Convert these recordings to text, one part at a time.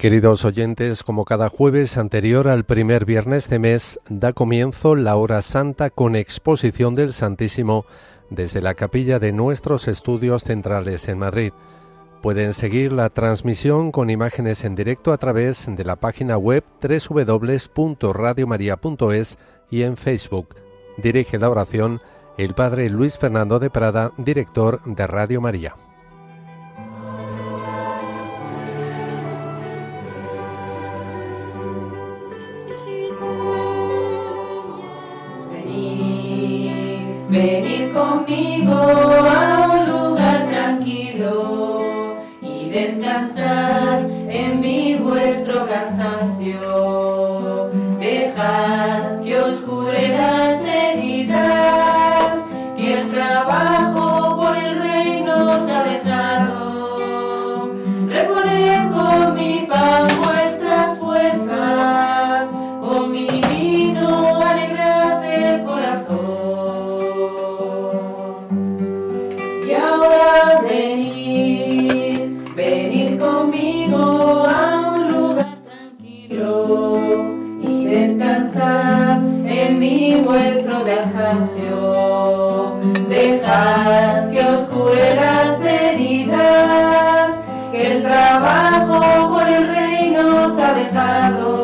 Queridos oyentes, como cada jueves anterior al primer viernes de mes, da comienzo la hora santa con exposición del Santísimo desde la capilla de nuestros estudios centrales en Madrid. Pueden seguir la transmisión con imágenes en directo a través de la página web www.radiomaria.es y en Facebook. Dirige la oración el Padre Luis Fernando de Prada, director de Radio María. Venid conmigo a un lugar tranquilo y descansar en mi vuestro cansancio. Dejad ha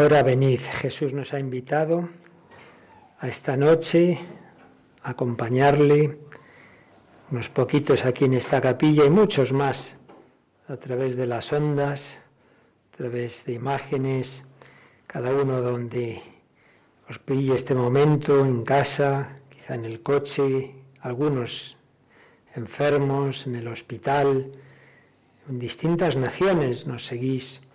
ahora venid, Jesús nos ha invitado a esta noche a acompañarle, unos poquitos aquí en esta capilla y muchos más a través de las ondas, a través de imágenes, cada uno donde os pille este momento, en casa, quizá en el coche, algunos enfermos, en el hospital, en distintas naciones nos seguís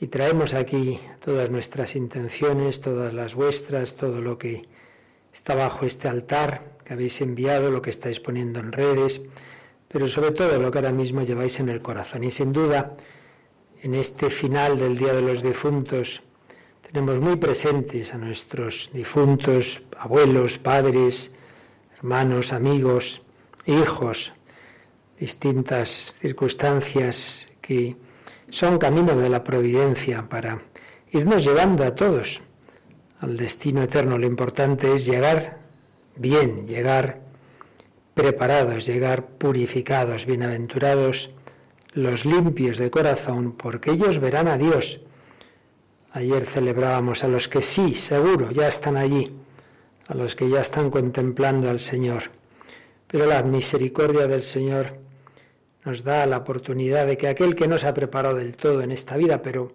y traemos aquí todas nuestras intenciones, todas las vuestras, todo lo que está bajo este altar que habéis enviado, lo que estáis poniendo en redes, pero sobre todo lo que ahora mismo lleváis en el corazón. Y sin duda, en este final del Día de los Difuntos, tenemos muy presentes a nuestros difuntos, abuelos, padres, hermanos, amigos, hijos, distintas circunstancias que son camino de la providencia para irnos llevando a todos al destino eterno. Lo importante es llegar bien, llegar preparados, llegar purificados, bienaventurados los limpios de corazón, porque ellos verán a Dios. Ayer celebrábamos a los que sí, seguro, ya están allí, a los que ya están contemplando al Señor. Pero la misericordia del Señor nos da la oportunidad de que aquel que no se ha preparado del todo en esta vida, pero,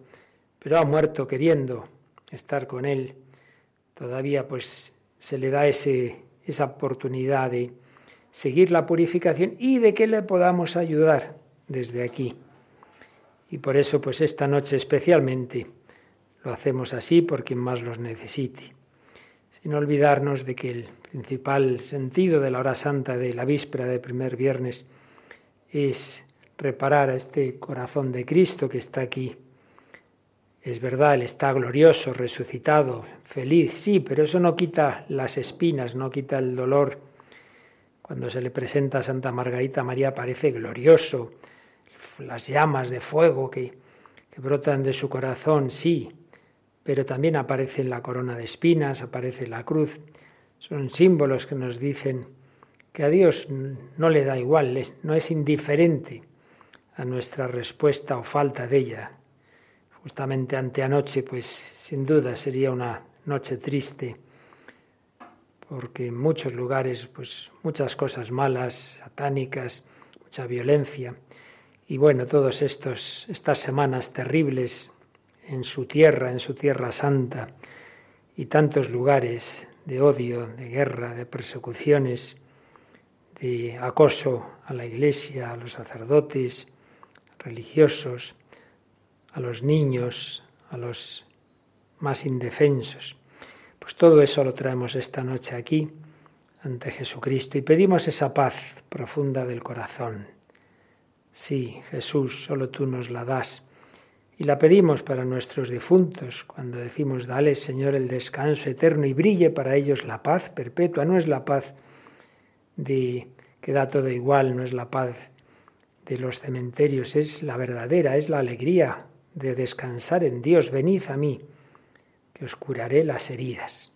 pero ha muerto queriendo estar con Él, todavía pues se le da ese, esa oportunidad de seguir la purificación y de que le podamos ayudar desde aquí. Y por eso pues esta noche especialmente lo hacemos así por quien más los necesite, sin olvidarnos de que el principal sentido de la hora santa de la víspera de primer viernes es reparar a este corazón de Cristo que está aquí. Es verdad, Él está glorioso, resucitado, feliz, sí, pero eso no quita las espinas, no quita el dolor. Cuando se le presenta a Santa Margarita María parece glorioso, las llamas de fuego que, que brotan de su corazón, sí, pero también aparece la corona de espinas, aparece la cruz. Son símbolos que nos dicen que a Dios no le da igual, no es indiferente a nuestra respuesta o falta de ella. Justamente ante anoche, pues sin duda sería una noche triste porque en muchos lugares, pues muchas cosas malas, satánicas, mucha violencia. Y bueno, todas estas semanas terribles en su tierra, en su tierra santa, y tantos lugares de odio, de guerra, de persecuciones, de acoso a la iglesia, a los sacerdotes, religiosos, a los niños, a los más indefensos. Pues todo eso lo traemos esta noche aquí ante Jesucristo y pedimos esa paz profunda del corazón. Sí, Jesús, solo tú nos la das. Y la pedimos para nuestros difuntos, cuando decimos, dale Señor el descanso eterno y brille para ellos la paz perpetua. No es la paz de que da todo igual, no es la paz de los cementerios, es la verdadera, es la alegría de descansar en Dios. Venid a mí que os curaré las heridas.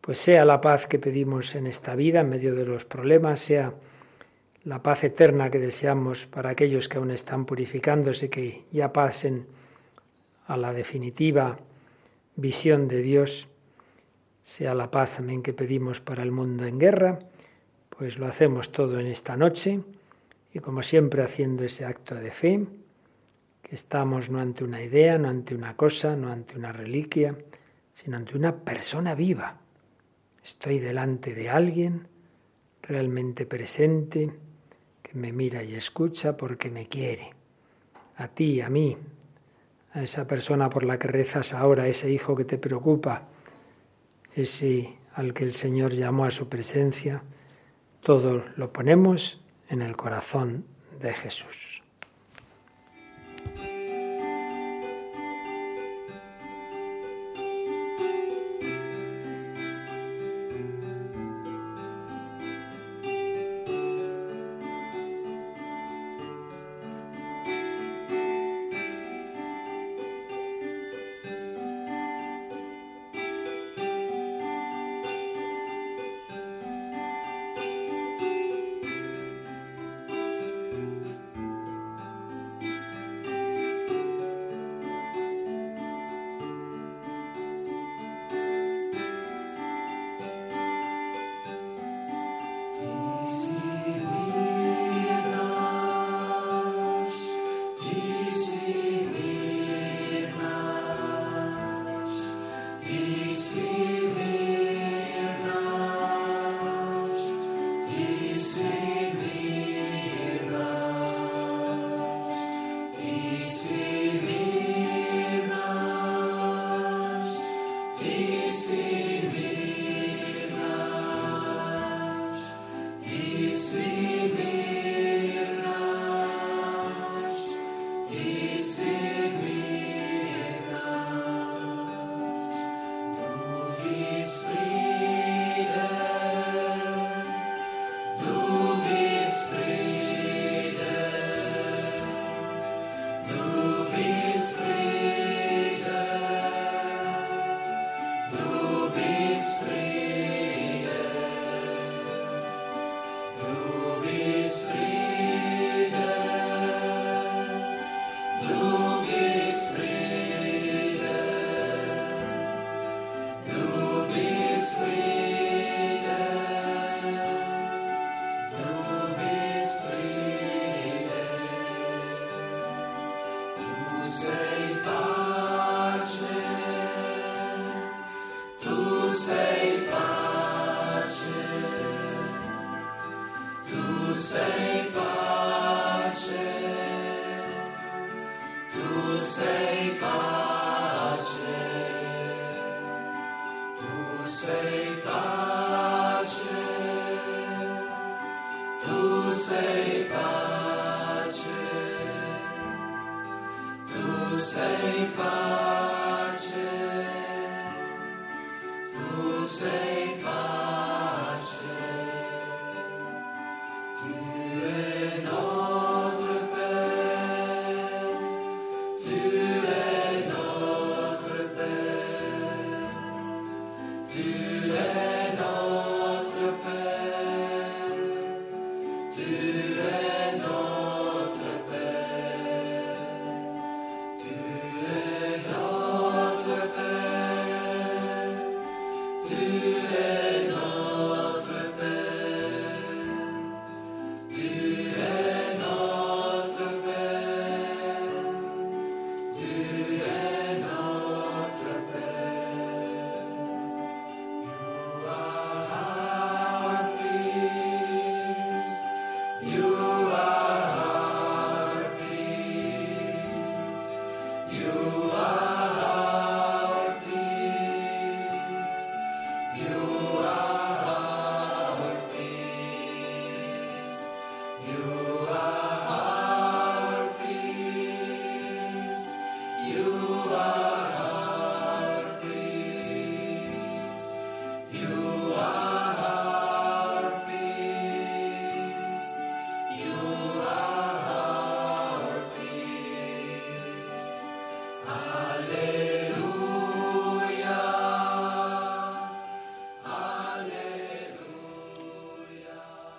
Pues sea la paz que pedimos en esta vida, en medio de los problemas, sea la paz eterna que deseamos para aquellos que aún están purificándose, que ya pasen a la definitiva visión de Dios, sea la paz también que pedimos para el mundo en guerra, pues lo hacemos todo en esta noche y como siempre haciendo ese acto de fe, que estamos no ante una idea, no ante una cosa, no ante una reliquia, sino ante una persona viva. Estoy delante de alguien realmente presente, que me mira y escucha porque me quiere. A ti, a mí, a esa persona por la que rezas ahora, ese hijo que te preocupa, ese al que el Señor llamó a su presencia, todo lo ponemos en el corazón de Jesús.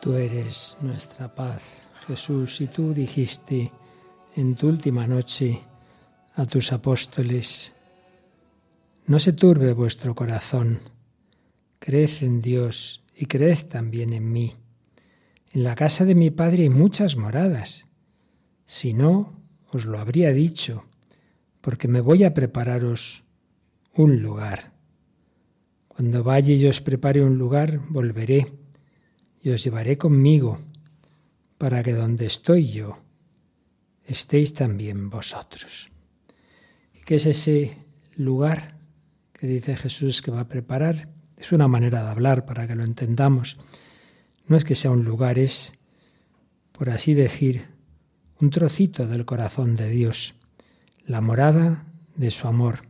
Tú eres nuestra paz, Jesús, y tú dijiste en tu última noche a tus apóstoles, no se turbe vuestro corazón, creed en Dios y creed también en mí. En la casa de mi Padre hay muchas moradas. Si no, os lo habría dicho, porque me voy a prepararos un lugar. Cuando vaya y os prepare un lugar, volveré y os llevaré conmigo, para que donde estoy yo, estéis también vosotros. ¿Y qué es ese lugar que dice Jesús que va a preparar? Es una manera de hablar para que lo entendamos. No es que sea un lugar, es, por así decir, un trocito del corazón de Dios, la morada de su amor.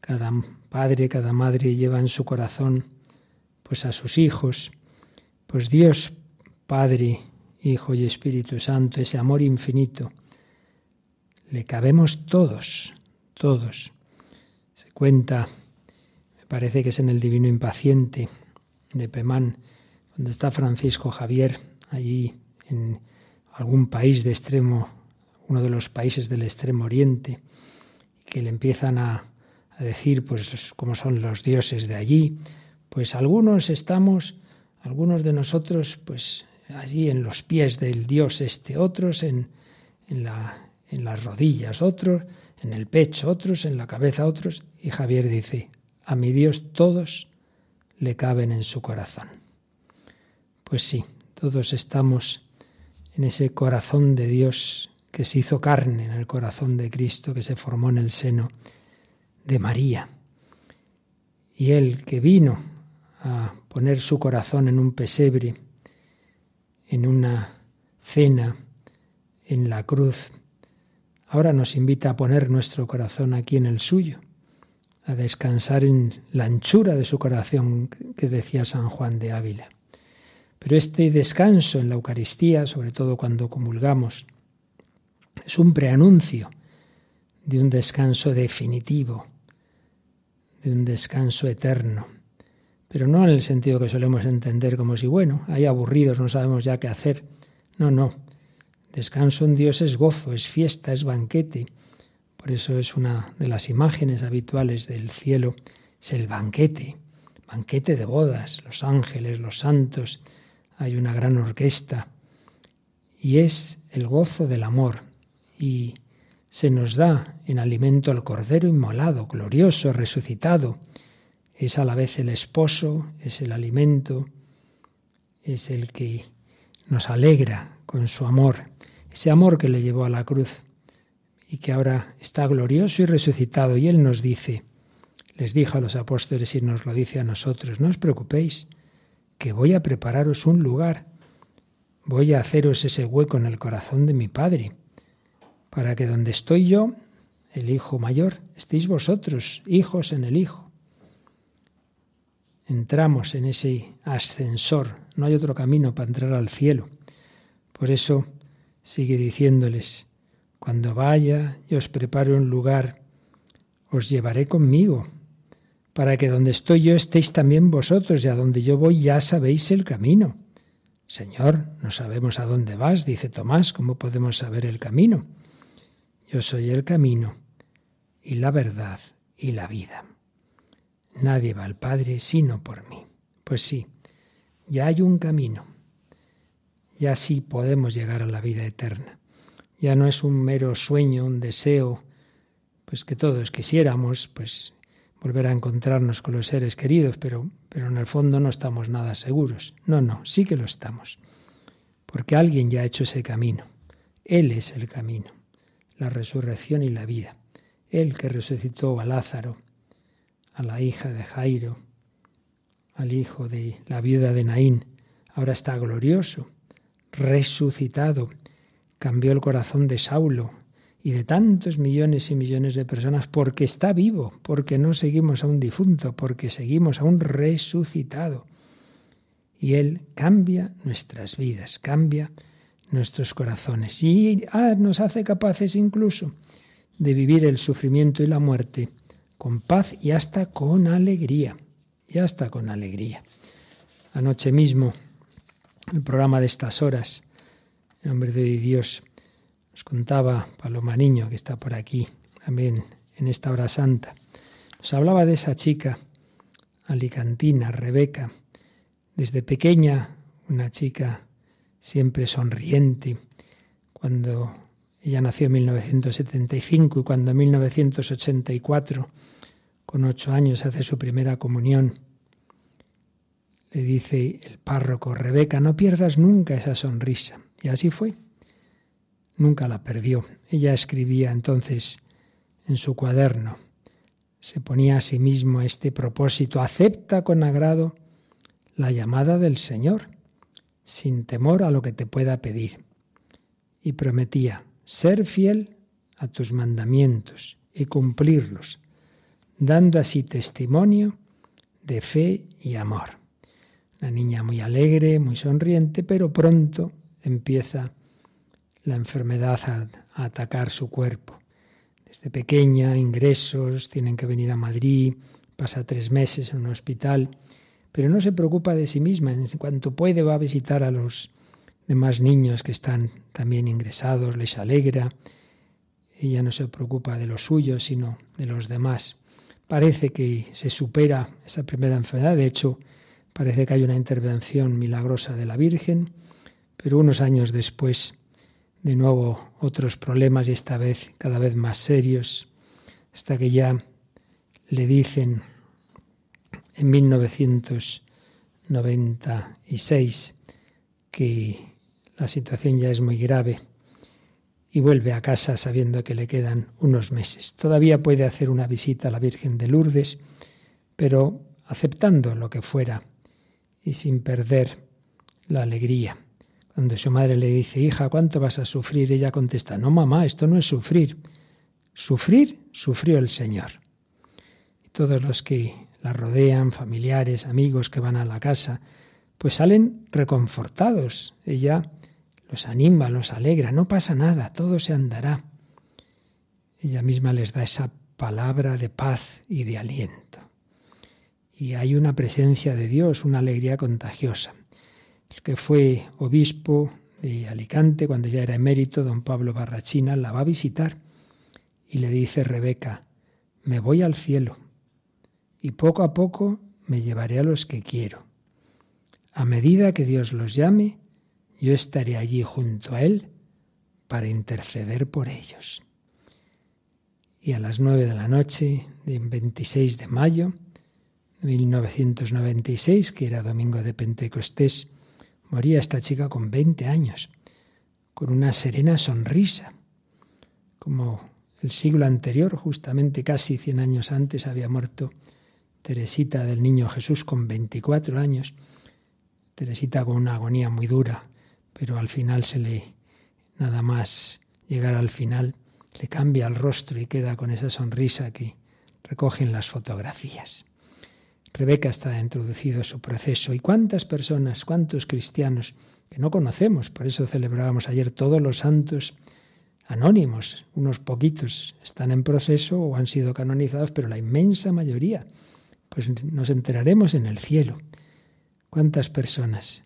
Cada padre, cada madre lleva en su corazón pues a sus hijos, pues Dios, Padre, Hijo y Espíritu Santo, ese amor infinito, le cabemos todos, todos. Se cuenta, me parece que es en el Divino Impaciente de Pemán, donde está Francisco Javier, allí en algún país de extremo, uno de los países del extremo oriente, que le empiezan a, a decir pues cómo son los dioses de allí, pues algunos estamos algunos de nosotros, pues allí en los pies del Dios este, otros en, en, la, en las rodillas, otros en el pecho, otros en la cabeza, otros. Y Javier dice, a mi Dios todos le caben en su corazón. Pues sí, todos estamos en ese corazón de Dios que se hizo carne, en el corazón de Cristo que se formó en el seno de María. Y Él que vino a poner su corazón en un pesebre, en una cena, en la cruz, ahora nos invita a poner nuestro corazón aquí en el suyo, a descansar en la anchura de su corazón que decía San Juan de Ávila. Pero este descanso en la Eucaristía, sobre todo cuando comulgamos, es un preanuncio de un descanso definitivo, de un descanso eterno pero no en el sentido que solemos entender como si, bueno, hay aburridos, no sabemos ya qué hacer. No, no. Descanso en Dios es gozo, es fiesta, es banquete. Por eso es una de las imágenes habituales del cielo, es el banquete, banquete de bodas, los ángeles, los santos, hay una gran orquesta. Y es el gozo del amor. Y se nos da en alimento al Cordero inmolado, glorioso, resucitado, es a la vez el esposo, es el alimento, es el que nos alegra con su amor, ese amor que le llevó a la cruz y que ahora está glorioso y resucitado. Y Él nos dice, les dijo a los apóstoles y nos lo dice a nosotros, no os preocupéis, que voy a prepararos un lugar, voy a haceros ese hueco en el corazón de mi Padre, para que donde estoy yo, el Hijo mayor, estéis vosotros, hijos en el Hijo entramos en ese ascensor, no hay otro camino para entrar al cielo. Por eso sigue diciéndoles, cuando vaya y os prepare un lugar, os llevaré conmigo, para que donde estoy yo estéis también vosotros, y a donde yo voy ya sabéis el camino. Señor, no sabemos a dónde vas, dice Tomás, ¿cómo podemos saber el camino? Yo soy el camino y la verdad y la vida. Nadie va al Padre sino por mí. Pues sí, ya hay un camino. Ya sí podemos llegar a la vida eterna. Ya no es un mero sueño, un deseo, pues que todos quisiéramos, pues volver a encontrarnos con los seres queridos, pero, pero en el fondo no estamos nada seguros. No, no, sí que lo estamos. Porque alguien ya ha hecho ese camino. Él es el camino, la resurrección y la vida. Él que resucitó a Lázaro, a la hija de Jairo, al hijo de la viuda de Naín. Ahora está glorioso, resucitado, cambió el corazón de Saulo y de tantos millones y millones de personas porque está vivo, porque no seguimos a un difunto, porque seguimos a un resucitado. Y Él cambia nuestras vidas, cambia nuestros corazones y ah, nos hace capaces incluso de vivir el sufrimiento y la muerte con paz y hasta con alegría, y hasta con alegría. Anoche mismo el programa de estas horas, en nombre de Dios, nos contaba Paloma Niño, que está por aquí, también en esta hora santa. Nos hablaba de esa chica alicantina, Rebeca, desde pequeña, una chica siempre sonriente. Cuando ella nació en 1975 y cuando en 1984, con ocho años, hace su primera comunión, le dice el párroco, Rebeca, no pierdas nunca esa sonrisa. Y así fue. Nunca la perdió. Ella escribía entonces en su cuaderno, se ponía a sí mismo este propósito, acepta con agrado la llamada del Señor, sin temor a lo que te pueda pedir. Y prometía ser fiel a tus mandamientos y cumplirlos, dando así testimonio de fe y amor. Una niña muy alegre, muy sonriente, pero pronto empieza la enfermedad a atacar su cuerpo. Desde pequeña, ingresos, tienen que venir a Madrid, pasa tres meses en un hospital, pero no se preocupa de sí misma. En cuanto puede va a visitar a los demás niños que están también ingresados, les alegra. Ella no se preocupa de los suyos, sino de los demás. Parece que se supera esa primera enfermedad. De hecho, parece que hay una intervención milagrosa de la Virgen, pero unos años después de nuevo otros problemas y esta vez cada vez más serios, hasta que ya le dicen en 1996 que la situación ya es muy grave y vuelve a casa sabiendo que le quedan unos meses. Todavía puede hacer una visita a la Virgen de Lourdes, pero aceptando lo que fuera y sin perder la alegría. Cuando su madre le dice, hija, ¿cuánto vas a sufrir? Ella contesta, no, mamá, esto no es sufrir. Sufrir, sufrió el Señor. Y todos los que la rodean, familiares, amigos que van a la casa, pues salen reconfortados. Ella los anima, los alegra, no pasa nada, todo se andará. Ella misma les da esa palabra de paz y de aliento. Y hay una presencia de Dios, una alegría contagiosa el que fue obispo de Alicante cuando ya era emérito, don Pablo Barrachina, la va a visitar y le dice Rebeca, me voy al cielo y poco a poco me llevaré a los que quiero. A medida que Dios los llame, yo estaré allí junto a Él para interceder por ellos. Y a las nueve de la noche del 26 de mayo de 1996, que era domingo de Pentecostés, Moría esta chica con 20 años, con una serena sonrisa, como el siglo anterior, justamente casi 100 años antes, había muerto Teresita del Niño Jesús con 24 años. Teresita con una agonía muy dura, pero al final se le, nada más llegar al final, le cambia el rostro y queda con esa sonrisa que recogen las fotografías. Rebeca está introducido su proceso. ¿Y cuántas personas, cuántos cristianos que no conocemos? Por eso celebrábamos ayer todos los santos anónimos. Unos poquitos están en proceso o han sido canonizados, pero la inmensa mayoría, pues nos enteraremos en el cielo. ¿Cuántas personas?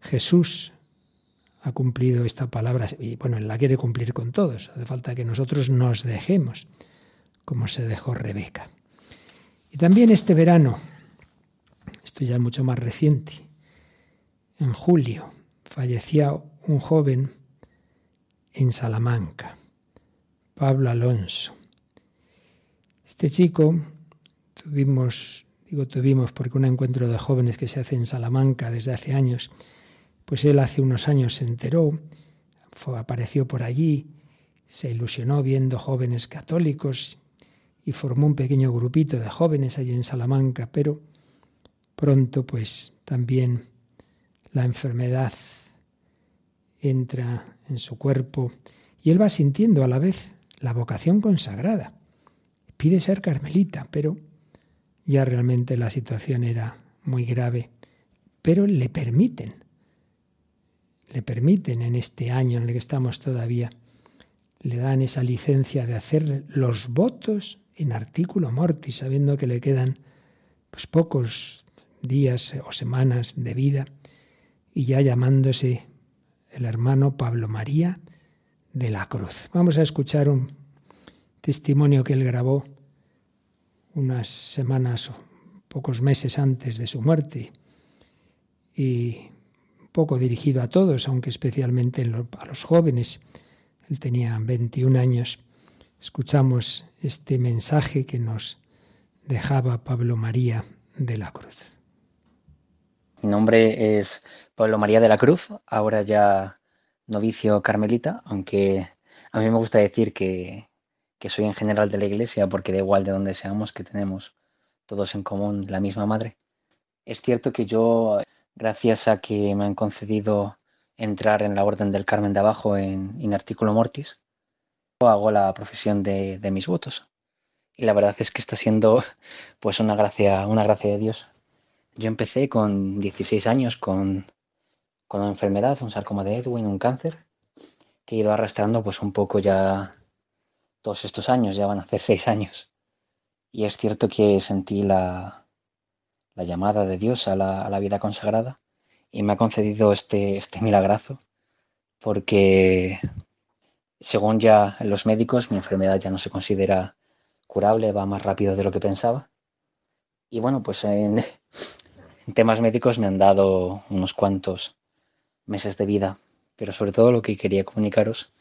Jesús ha cumplido esta palabra y bueno, la quiere cumplir con todos. Hace falta que nosotros nos dejemos, como se dejó Rebeca. Y también este verano, esto ya es mucho más reciente, en julio fallecía un joven en Salamanca, Pablo Alonso. Este chico tuvimos, digo tuvimos porque un encuentro de jóvenes que se hace en Salamanca desde hace años, pues él hace unos años se enteró, apareció por allí, se ilusionó viendo jóvenes católicos y formó un pequeño grupito de jóvenes allí en Salamanca, pero pronto pues también la enfermedad entra en su cuerpo y él va sintiendo a la vez la vocación consagrada. Pide ser carmelita, pero ya realmente la situación era muy grave. Pero le permiten, le permiten en este año en el que estamos todavía, le dan esa licencia de hacer los votos en artículo mortis, sabiendo que le quedan pues pocos días o semanas de vida y ya llamándose el hermano Pablo María de la Cruz. Vamos a escuchar un testimonio que él grabó unas semanas o pocos meses antes de su muerte y poco dirigido a todos, aunque especialmente a los jóvenes. Él tenía 21 años. Escuchamos este mensaje que nos dejaba Pablo María de la Cruz. Mi nombre es Pablo María de la Cruz, ahora ya novicio carmelita, aunque a mí me gusta decir que, que soy en general de la iglesia porque da igual de donde seamos que tenemos todos en común la misma madre. Es cierto que yo, gracias a que me han concedido entrar en la Orden del Carmen de Abajo en In Articulo Mortis, hago la profesión de, de mis votos. Y la verdad es que está siendo pues una gracia, una gracia de Dios yo empecé con 16 años con, con una enfermedad, un sarcoma de Edwin, un cáncer, que he ido arrastrando pues un poco ya todos estos años, ya van a hacer seis años. Y es cierto que sentí la, la llamada de Dios a la, a la, vida consagrada y me ha concedido este, este milagrazo, porque según ya los médicos mi enfermedad ya no se considera curable, va más rápido de lo que pensaba. Y bueno, pues en, en temas médicos me han dado unos cuantos meses de vida, pero sobre todo lo que quería comunicaros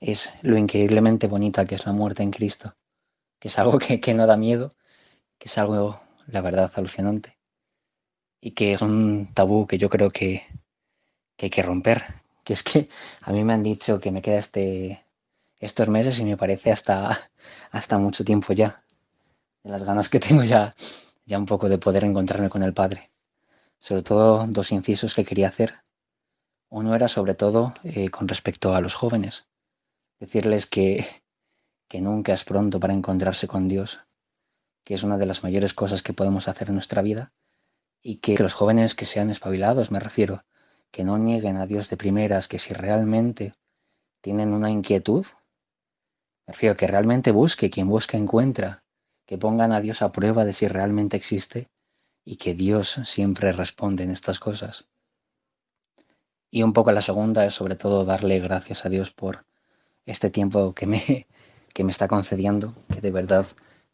es lo increíblemente bonita que es la muerte en Cristo, que es algo que, que no da miedo, que es algo, la verdad, alucinante y que es un tabú que yo creo que, que hay que romper. Que es que a mí me han dicho que me queda este, estos meses y me parece hasta, hasta mucho tiempo ya. De las ganas que tengo ya, ya un poco de poder encontrarme con el Padre sobre todo dos incisos que quería hacer. Uno era sobre todo eh, con respecto a los jóvenes, decirles que, que nunca es pronto para encontrarse con Dios, que es una de las mayores cosas que podemos hacer en nuestra vida, y que, los jóvenes que sean espabilados, me refiero, que no nieguen a Dios de primeras, que si realmente tienen una inquietud, me refiero que realmente busque, quien busca encuentra, que pongan a Dios a prueba de si realmente existe y que Dios siempre responde en estas cosas. Y un poco la segunda es sobre todo darle gracias a Dios por este tiempo que me, que me está concediendo, que de verdad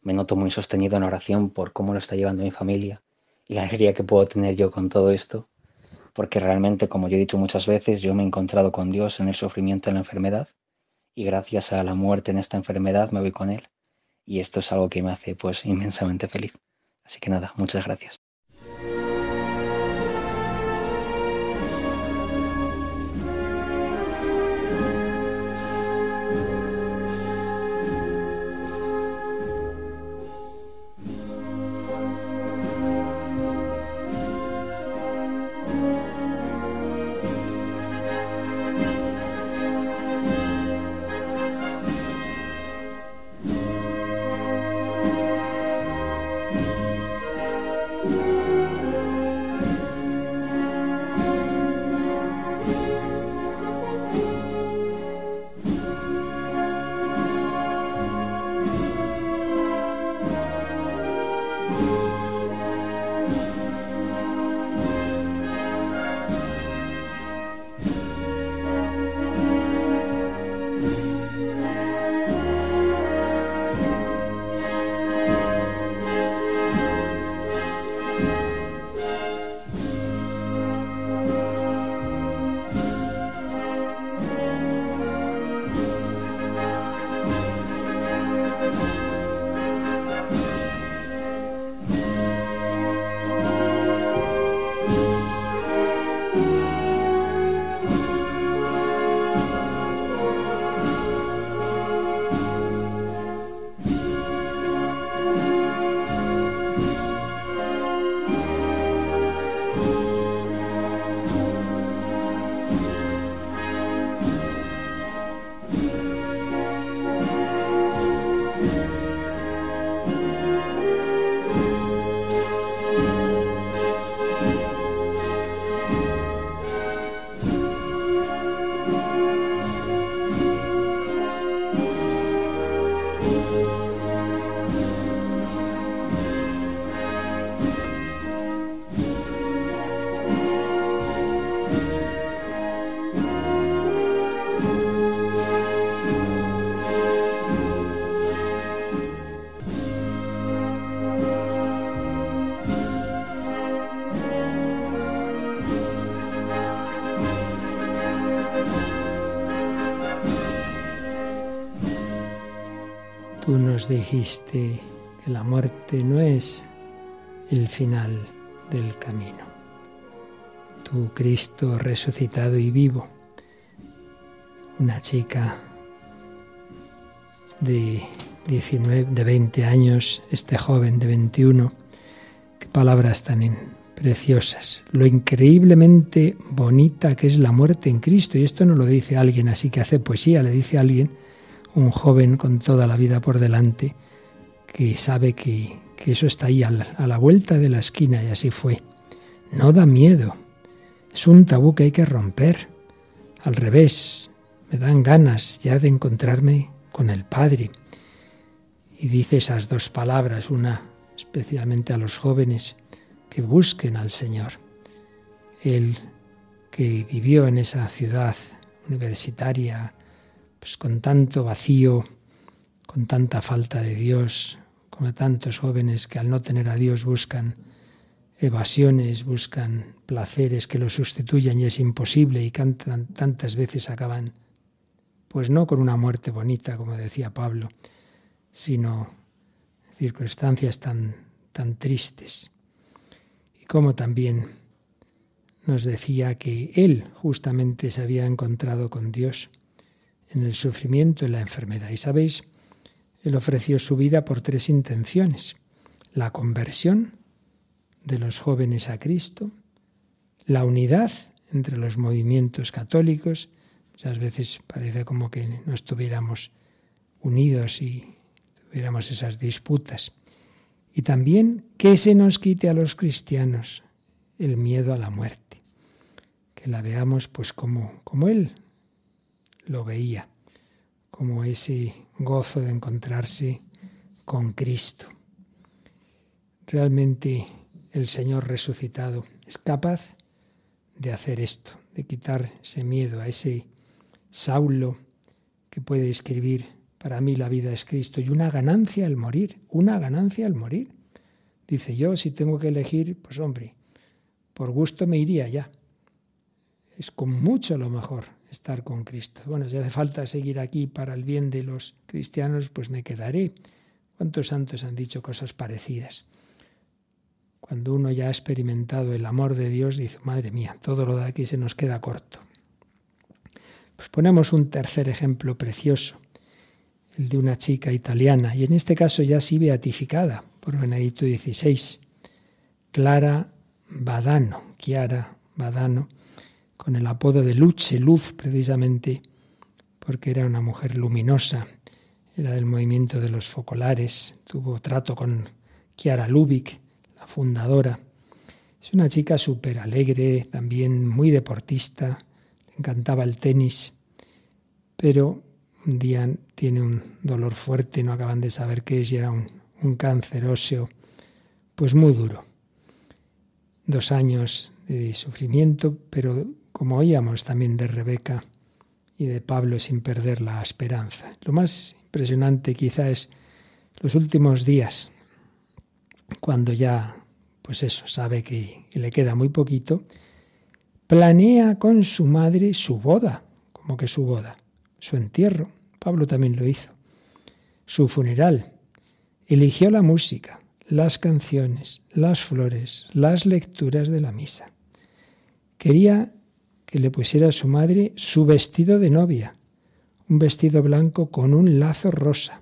me noto muy sostenido en oración por cómo lo está llevando mi familia y la alegría que puedo tener yo con todo esto, porque realmente, como yo he dicho muchas veces, yo me he encontrado con Dios en el sufrimiento en la enfermedad y gracias a la muerte en esta enfermedad me voy con Él y esto es algo que me hace pues inmensamente feliz. Así que nada, muchas gracias. Nos dijiste que la muerte no es el final del camino. Tu Cristo resucitado y vivo, una chica de 19, de 20 años, este joven de 21, qué palabras tan preciosas, lo increíblemente bonita que es la muerte en Cristo. Y esto no lo dice alguien así que hace poesía, le dice alguien, un joven con toda la vida por delante, que sabe que, que eso está ahí a la, a la vuelta de la esquina y así fue. No da miedo, es un tabú que hay que romper. Al revés, me dan ganas ya de encontrarme con el Padre. Y dice esas dos palabras, una especialmente a los jóvenes, que busquen al Señor. Él que vivió en esa ciudad universitaria, pues con tanto vacío, con tanta falta de Dios, como tantos jóvenes que al no tener a Dios buscan evasiones, buscan placeres que lo sustituyan y es imposible y cantan, tantas veces acaban, pues no con una muerte bonita, como decía Pablo, sino circunstancias tan, tan tristes. Como también nos decía que él justamente se había encontrado con Dios en el sufrimiento y la enfermedad. Y sabéis, él ofreció su vida por tres intenciones. La conversión de los jóvenes a Cristo, la unidad entre los movimientos católicos, muchas veces parece como que no estuviéramos unidos y tuviéramos esas disputas, y también que se nos quite a los cristianos el miedo a la muerte, que la veamos pues como, como Él lo veía, como ese gozo de encontrarse con Cristo. Realmente el Señor resucitado es capaz de hacer esto, de quitar ese miedo a ese Saulo que puede escribir para mí la vida es Cristo y una ganancia al morir, una ganancia al morir. Dice yo, si tengo que elegir, pues hombre, por gusto me iría ya. Es con mucho lo mejor estar con Cristo. Bueno, si hace falta seguir aquí para el bien de los cristianos, pues me quedaré. ¿Cuántos santos han dicho cosas parecidas? Cuando uno ya ha experimentado el amor de Dios, dice, madre mía, todo lo de aquí se nos queda corto. Pues ponemos un tercer ejemplo precioso el de una chica italiana, y en este caso ya sí beatificada por Benedicto XVI, Clara Badano, Chiara Badano, con el apodo de Luce, Luz precisamente, porque era una mujer luminosa, era del movimiento de los focolares, tuvo trato con Chiara Lubick, la fundadora. Es una chica súper alegre, también muy deportista, le encantaba el tenis, pero un día tiene un dolor fuerte, no acaban de saber qué es y era un, un cáncer óseo, pues muy duro. Dos años de sufrimiento, pero como oíamos también de Rebeca y de Pablo sin perder la esperanza. Lo más impresionante quizá es los últimos días, cuando ya, pues eso, sabe que le queda muy poquito, planea con su madre su boda, como que su boda su entierro. Pablo también lo hizo. Su funeral. Eligió la música, las canciones, las flores, las lecturas de la misa. Quería que le pusiera a su madre su vestido de novia, un vestido blanco con un lazo rosa,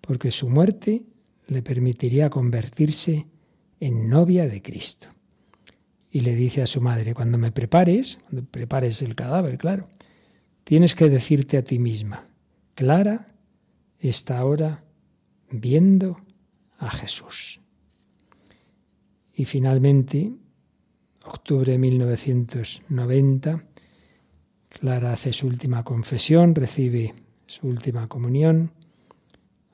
porque su muerte le permitiría convertirse en novia de Cristo. Y le dice a su madre, cuando me prepares, cuando prepares el cadáver, claro, Tienes que decirte a ti misma, Clara está ahora viendo a Jesús. Y finalmente, octubre de 1990, Clara hace su última confesión, recibe su última comunión,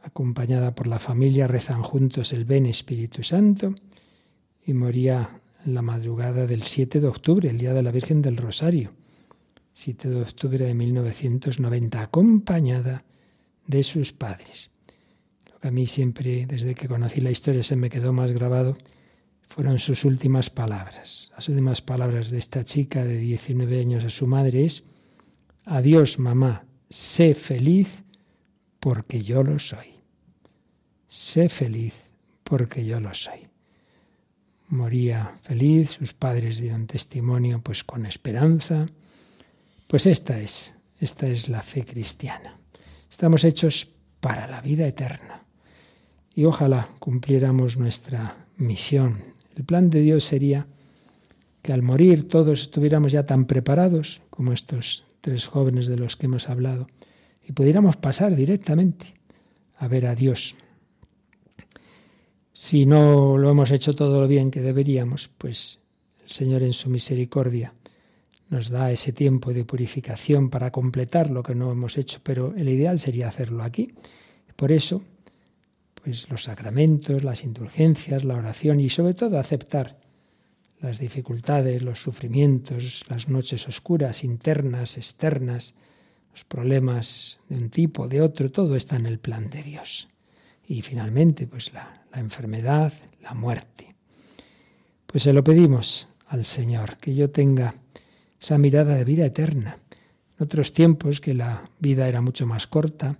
acompañada por la familia, rezan juntos el Ven Espíritu Santo y moría en la madrugada del 7 de octubre, el día de la Virgen del Rosario 7 de octubre de 1990, acompañada de sus padres. Lo que a mí siempre, desde que conocí la historia, se me quedó más grabado fueron sus últimas palabras. Las últimas palabras de esta chica de 19 años a su madre es, adiós mamá, sé feliz porque yo lo soy. sé feliz porque yo lo soy. Moría feliz, sus padres dieron testimonio pues con esperanza. Pues esta es, esta es la fe cristiana. Estamos hechos para la vida eterna. Y ojalá cumpliéramos nuestra misión. El plan de Dios sería que al morir todos estuviéramos ya tan preparados como estos tres jóvenes de los que hemos hablado y pudiéramos pasar directamente a ver a Dios. Si no lo hemos hecho todo lo bien que deberíamos, pues el Señor en su misericordia nos da ese tiempo de purificación para completar lo que no hemos hecho, pero el ideal sería hacerlo aquí. Por eso, pues los sacramentos, las indulgencias, la oración y sobre todo aceptar las dificultades, los sufrimientos, las noches oscuras, internas, externas, los problemas de un tipo, de otro, todo está en el plan de Dios. Y finalmente, pues la, la enfermedad, la muerte. Pues se lo pedimos al Señor, que yo tenga esa mirada de vida eterna. En otros tiempos, que la vida era mucho más corta,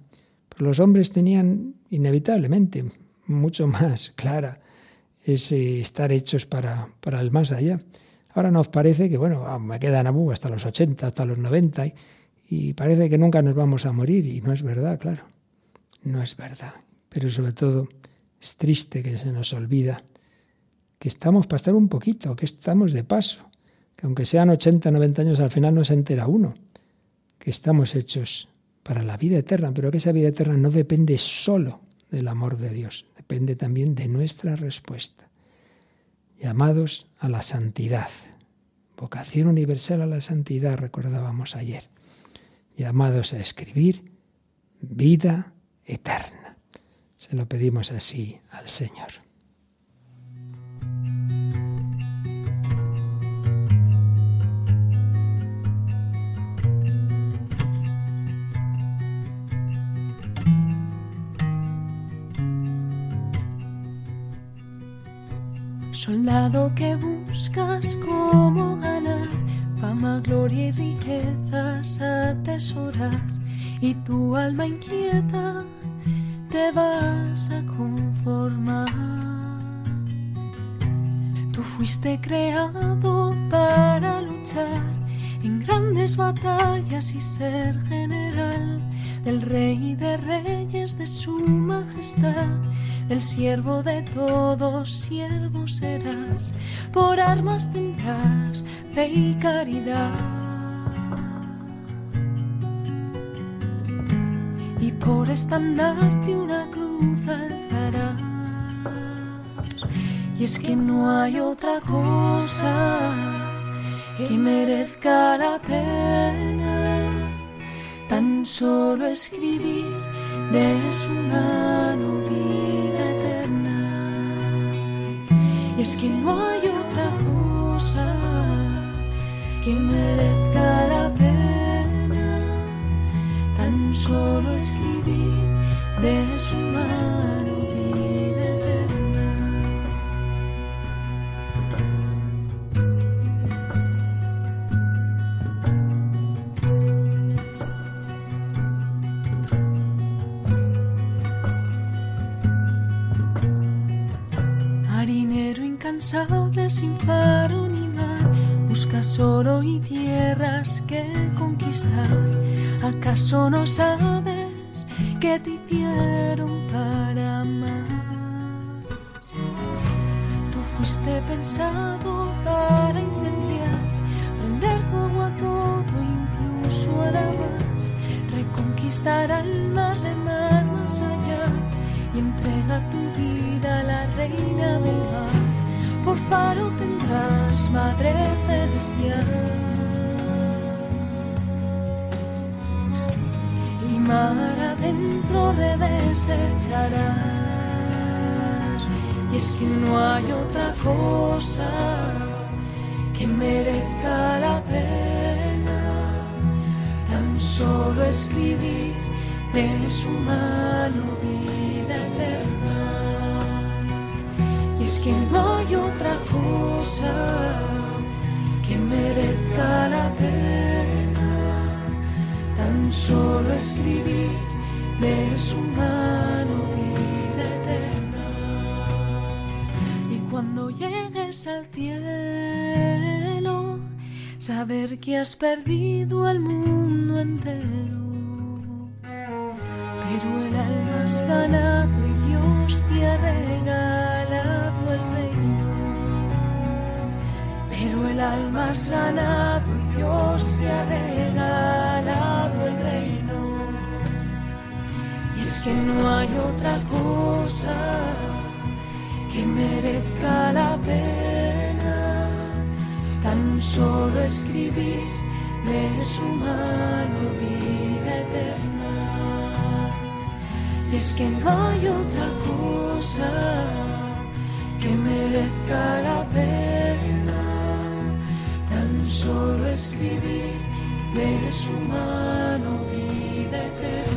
pues los hombres tenían inevitablemente mucho más clara ese estar hechos para, para el más allá. Ahora nos parece que, bueno, ah, me quedan abu hasta los 80, hasta los 90, y, y parece que nunca nos vamos a morir, y no es verdad, claro. No es verdad. Pero sobre todo es triste que se nos olvida que estamos para estar un poquito, que estamos de paso, que aunque sean 80, 90 años, al final no se entera uno, que estamos hechos para la vida eterna, pero que esa vida eterna no depende solo del amor de Dios, depende también de nuestra respuesta. Llamados a la santidad, vocación universal a la santidad, recordábamos ayer. Llamados a escribir vida eterna. Se lo pedimos así al Señor. Soldado que buscas cómo ganar fama, gloria y riquezas atesorar, y tu alma inquieta te vas a conformar. Tú fuiste creado para luchar en grandes batallas y ser general del rey de reyes de su majestad el siervo de todos siervo serás, por armas tendrás fe y caridad. Y por estandarte una cruz alzarás. Y es que no hay otra cosa que merezca la pena, tan solo escribir de su mano es que no hay otra cosa que merezca la Marinero incansable sin faro ni mar, buscas oro y tierras que conquistar. ¿Acaso no sabes que te hicieron para amar? Tú fuiste pensado para incendiar, prender fuego a todo, incluso a la reconquistar almas, faro tendrás, Madre Celestial. Y mar adentro redes echarás. Y es que no hay otra cosa que merezca la pena tan solo escribir de su mano vida eterna es que no hay otra cosa que merezca la pena. Tan solo escribir de su mano vida eterna. Y cuando llegues al cielo, saber que has perdido al mundo entero. Pero el alma es ganado y Dios te arregla. El alma has ganado y Dios te ha regalado el reino. Y es que no hay otra cosa que merezca la pena tan solo escribir de su mano vida eterna. Y es que no hay otra cosa que merezca la pena solo escribir de su mano vida eterna.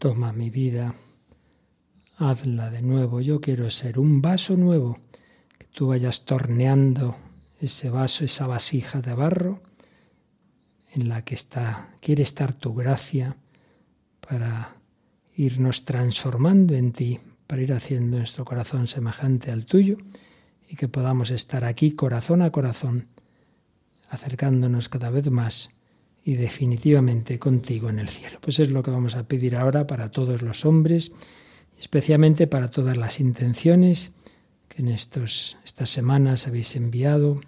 Toma mi vida, hazla de nuevo. Yo quiero ser un vaso nuevo, que tú vayas torneando ese vaso, esa vasija de barro en la que está, quiere estar tu gracia para irnos transformando en ti, para ir haciendo nuestro corazón semejante al tuyo y que podamos estar aquí corazón a corazón, acercándonos cada vez más y definitivamente contigo en el cielo. Pues es lo que vamos a pedir ahora para todos los hombres, especialmente para todas las intenciones que en estos, estas semanas habéis enviado.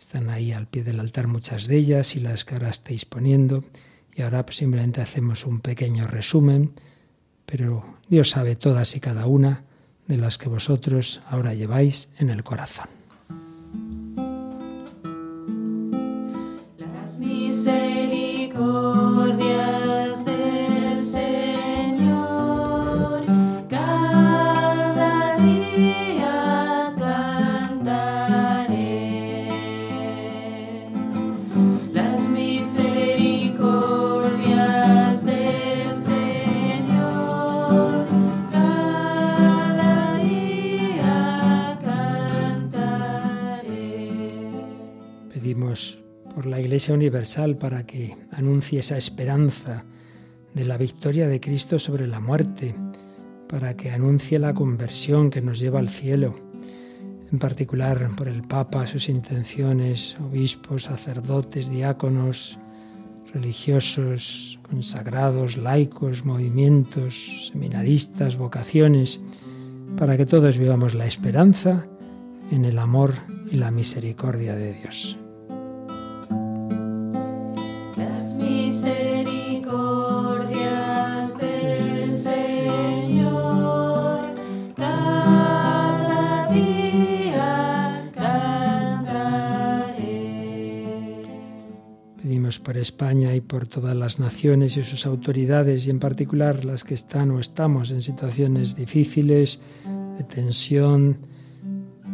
Están ahí al pie del altar muchas de ellas y las que ahora estáis poniendo. Y ahora pues simplemente hacemos un pequeño resumen, pero Dios sabe todas y cada una de las que vosotros ahora lleváis en el corazón. Universal para que anuncie esa esperanza de la victoria de Cristo sobre la muerte, para que anuncie la conversión que nos lleva al cielo, en particular por el Papa, sus intenciones, obispos, sacerdotes, diáconos, religiosos, consagrados, laicos, movimientos, seminaristas, vocaciones, para que todos vivamos la esperanza en el amor y la misericordia de Dios. Por España y por todas las naciones y sus autoridades y en particular las que están o estamos en situaciones difíciles de tensión,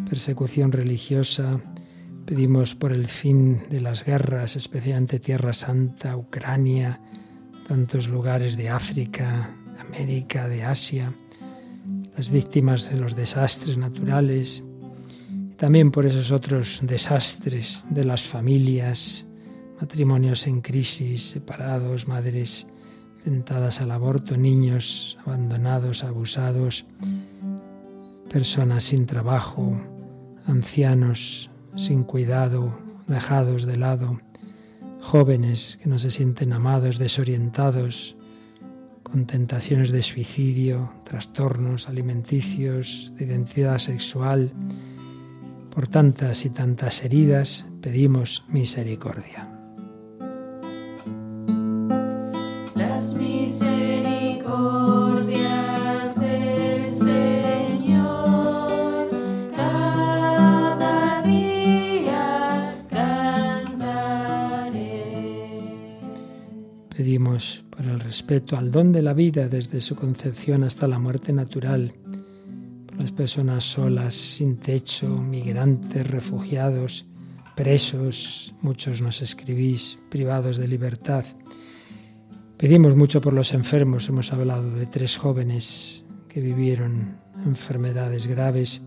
persecución religiosa. Pedimos por el fin de las guerras, especialmente Tierra Santa, Ucrania, tantos lugares de África, de América, de Asia, las víctimas de los desastres naturales, también por esos otros desastres de las familias, matrimonios en crisis, separados, madres tentadas al aborto, niños abandonados, abusados, personas sin trabajo, ancianos sin cuidado, dejados de lado, jóvenes que no se sienten amados, desorientados, con tentaciones de suicidio, trastornos alimenticios, de identidad sexual. Por tantas y tantas heridas pedimos misericordia. Respeto al don de la vida desde su concepción hasta la muerte natural, por las personas solas, sin techo, migrantes, refugiados, presos, muchos nos escribís, privados de libertad. Pedimos mucho por los enfermos, hemos hablado de tres jóvenes que vivieron enfermedades graves,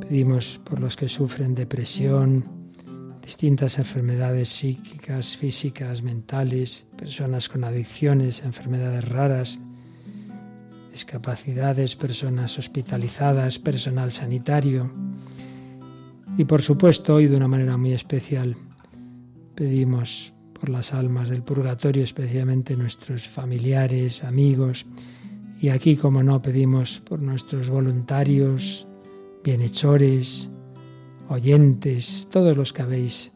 pedimos por los que sufren depresión, distintas enfermedades psíquicas, físicas, mentales, personas con adicciones, enfermedades raras, discapacidades, personas hospitalizadas, personal sanitario. Y por supuesto, hoy de una manera muy especial, pedimos por las almas del purgatorio, especialmente nuestros familiares, amigos, y aquí, como no, pedimos por nuestros voluntarios, bienhechores, oyentes, todos los que habéis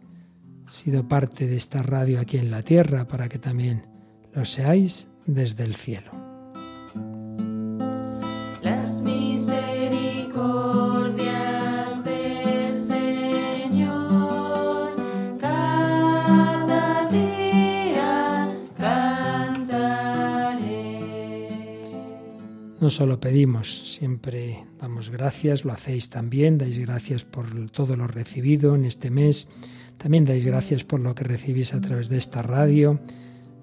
sido parte de esta radio aquí en la tierra, para que también lo seáis desde el cielo. No solo pedimos, siempre damos gracias, lo hacéis también, dais gracias por todo lo recibido en este mes. También dais gracias por lo que recibís a través de esta radio,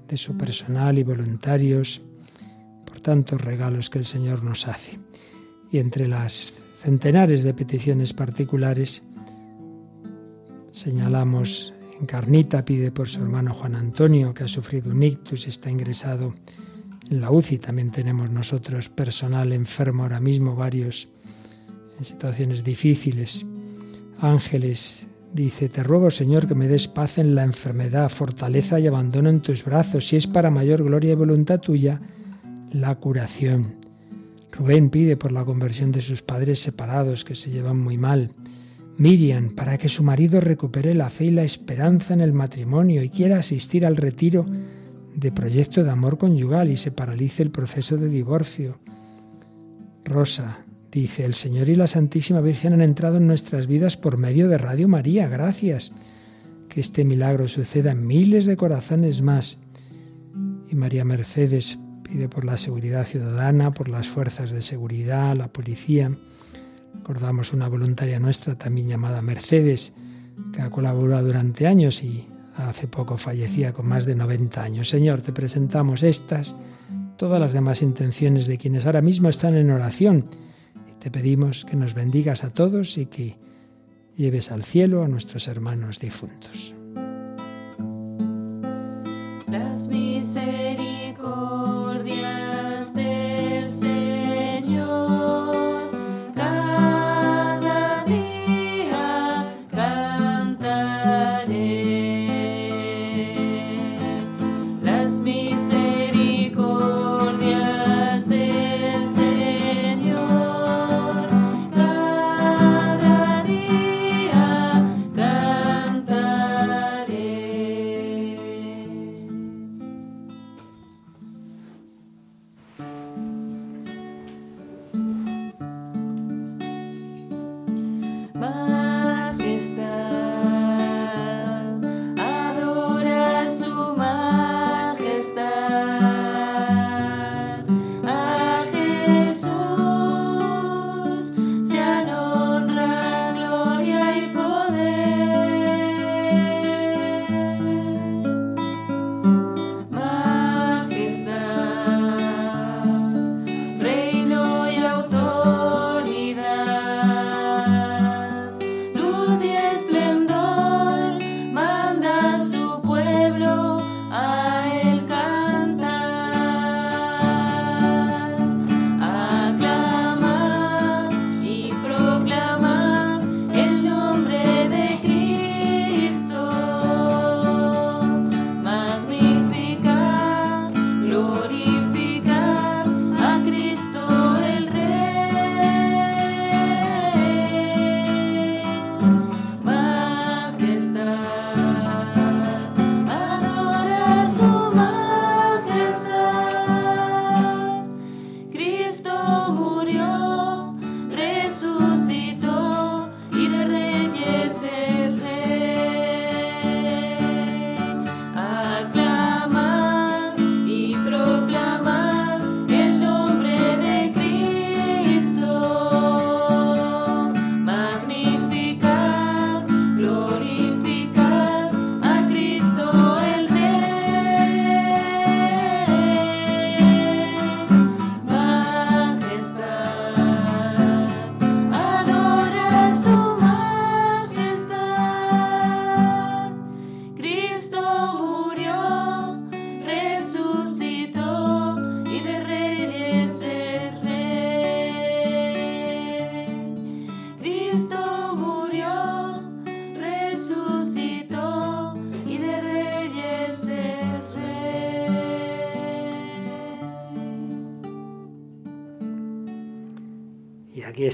de su personal y voluntarios, por tantos regalos que el Señor nos hace. Y entre las centenares de peticiones particulares, señalamos Encarnita pide por su hermano Juan Antonio, que ha sufrido un ictus y está ingresado en la UCI. También tenemos nosotros personal enfermo ahora mismo, varios en situaciones difíciles. Ángeles dice, te ruego Señor que me des paz en la enfermedad, fortaleza y abandono en tus brazos, si es para mayor gloria y voluntad tuya, la curación. Rubén pide por la conversión de sus padres separados que se llevan muy mal. Miriam, para que su marido recupere la fe y la esperanza en el matrimonio y quiera asistir al retiro de proyecto de amor conyugal y se paralice el proceso de divorcio. Rosa dice, el Señor y la Santísima Virgen han entrado en nuestras vidas por medio de Radio María, gracias. Que este milagro suceda en miles de corazones más. Y María Mercedes pide por la seguridad ciudadana, por las fuerzas de seguridad, la policía, Recordamos una voluntaria nuestra también llamada Mercedes, que ha colaborado durante años y hace poco fallecía con más de 90 años. Señor, te presentamos estas, todas las demás intenciones de quienes ahora mismo están en oración. Y te pedimos que nos bendigas a todos y que lleves al cielo a nuestros hermanos difuntos.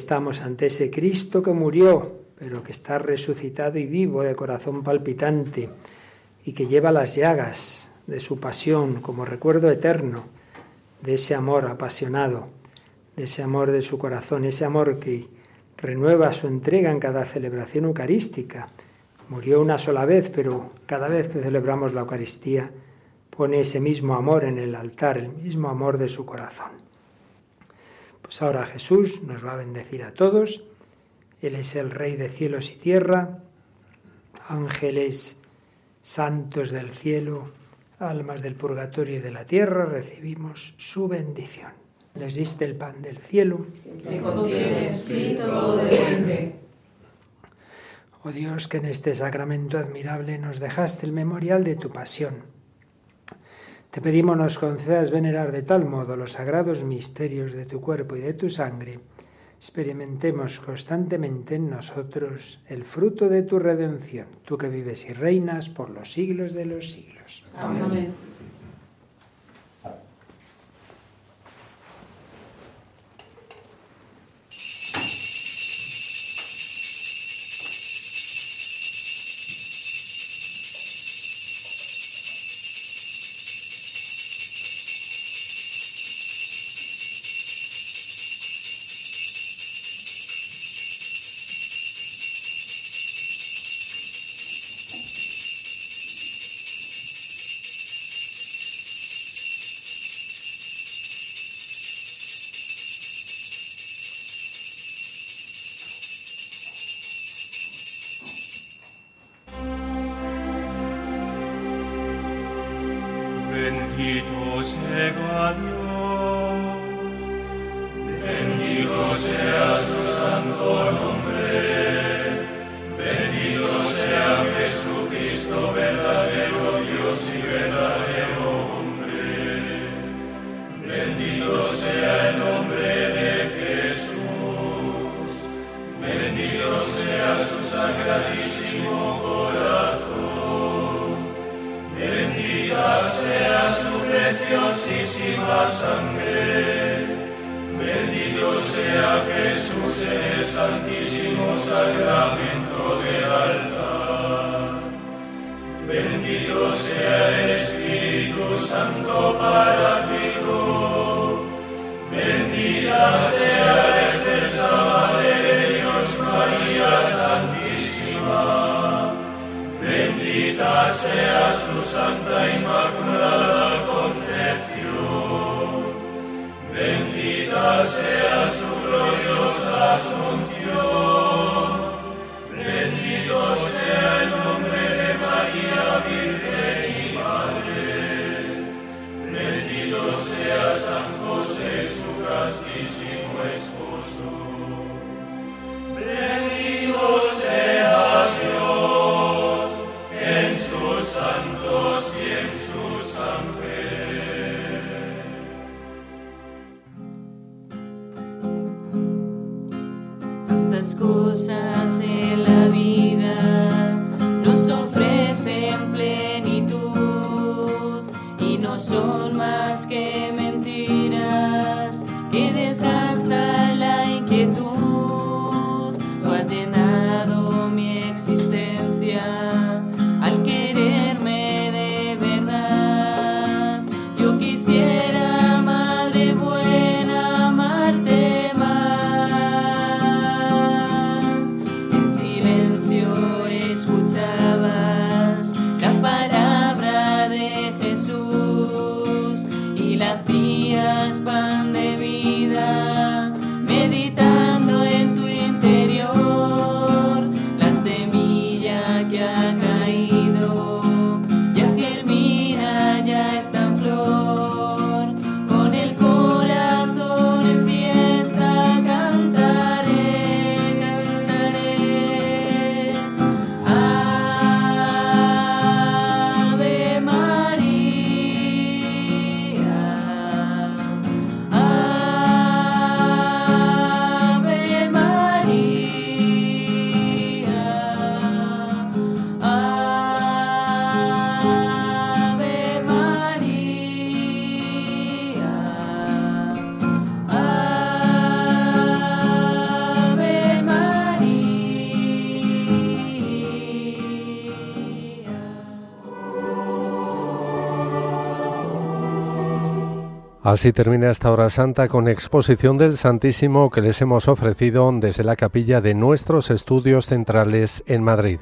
Estamos ante ese Cristo que murió, pero que está resucitado y vivo de corazón palpitante y que lleva las llagas de su pasión como recuerdo eterno de ese amor apasionado, de ese amor de su corazón, ese amor que renueva su entrega en cada celebración eucarística. Murió una sola vez, pero cada vez que celebramos la Eucaristía pone ese mismo amor en el altar, el mismo amor de su corazón. Pues ahora Jesús nos va a bendecir a todos. Él es el Rey de cielos y tierra. Ángeles santos del cielo, almas del purgatorio y de la tierra, recibimos su bendición. Les diste el pan del cielo. Que contienes, sí, todo. Oh Dios, que en este sacramento admirable nos dejaste el memorial de tu pasión. Te pedimos nos concedas venerar de tal modo los sagrados misterios de tu cuerpo y de tu sangre, experimentemos constantemente en nosotros el fruto de tu redención, tú que vives y reinas por los siglos de los siglos. Amén. Así termina esta hora santa con exposición del Santísimo que les hemos ofrecido desde la capilla de nuestros estudios centrales en Madrid.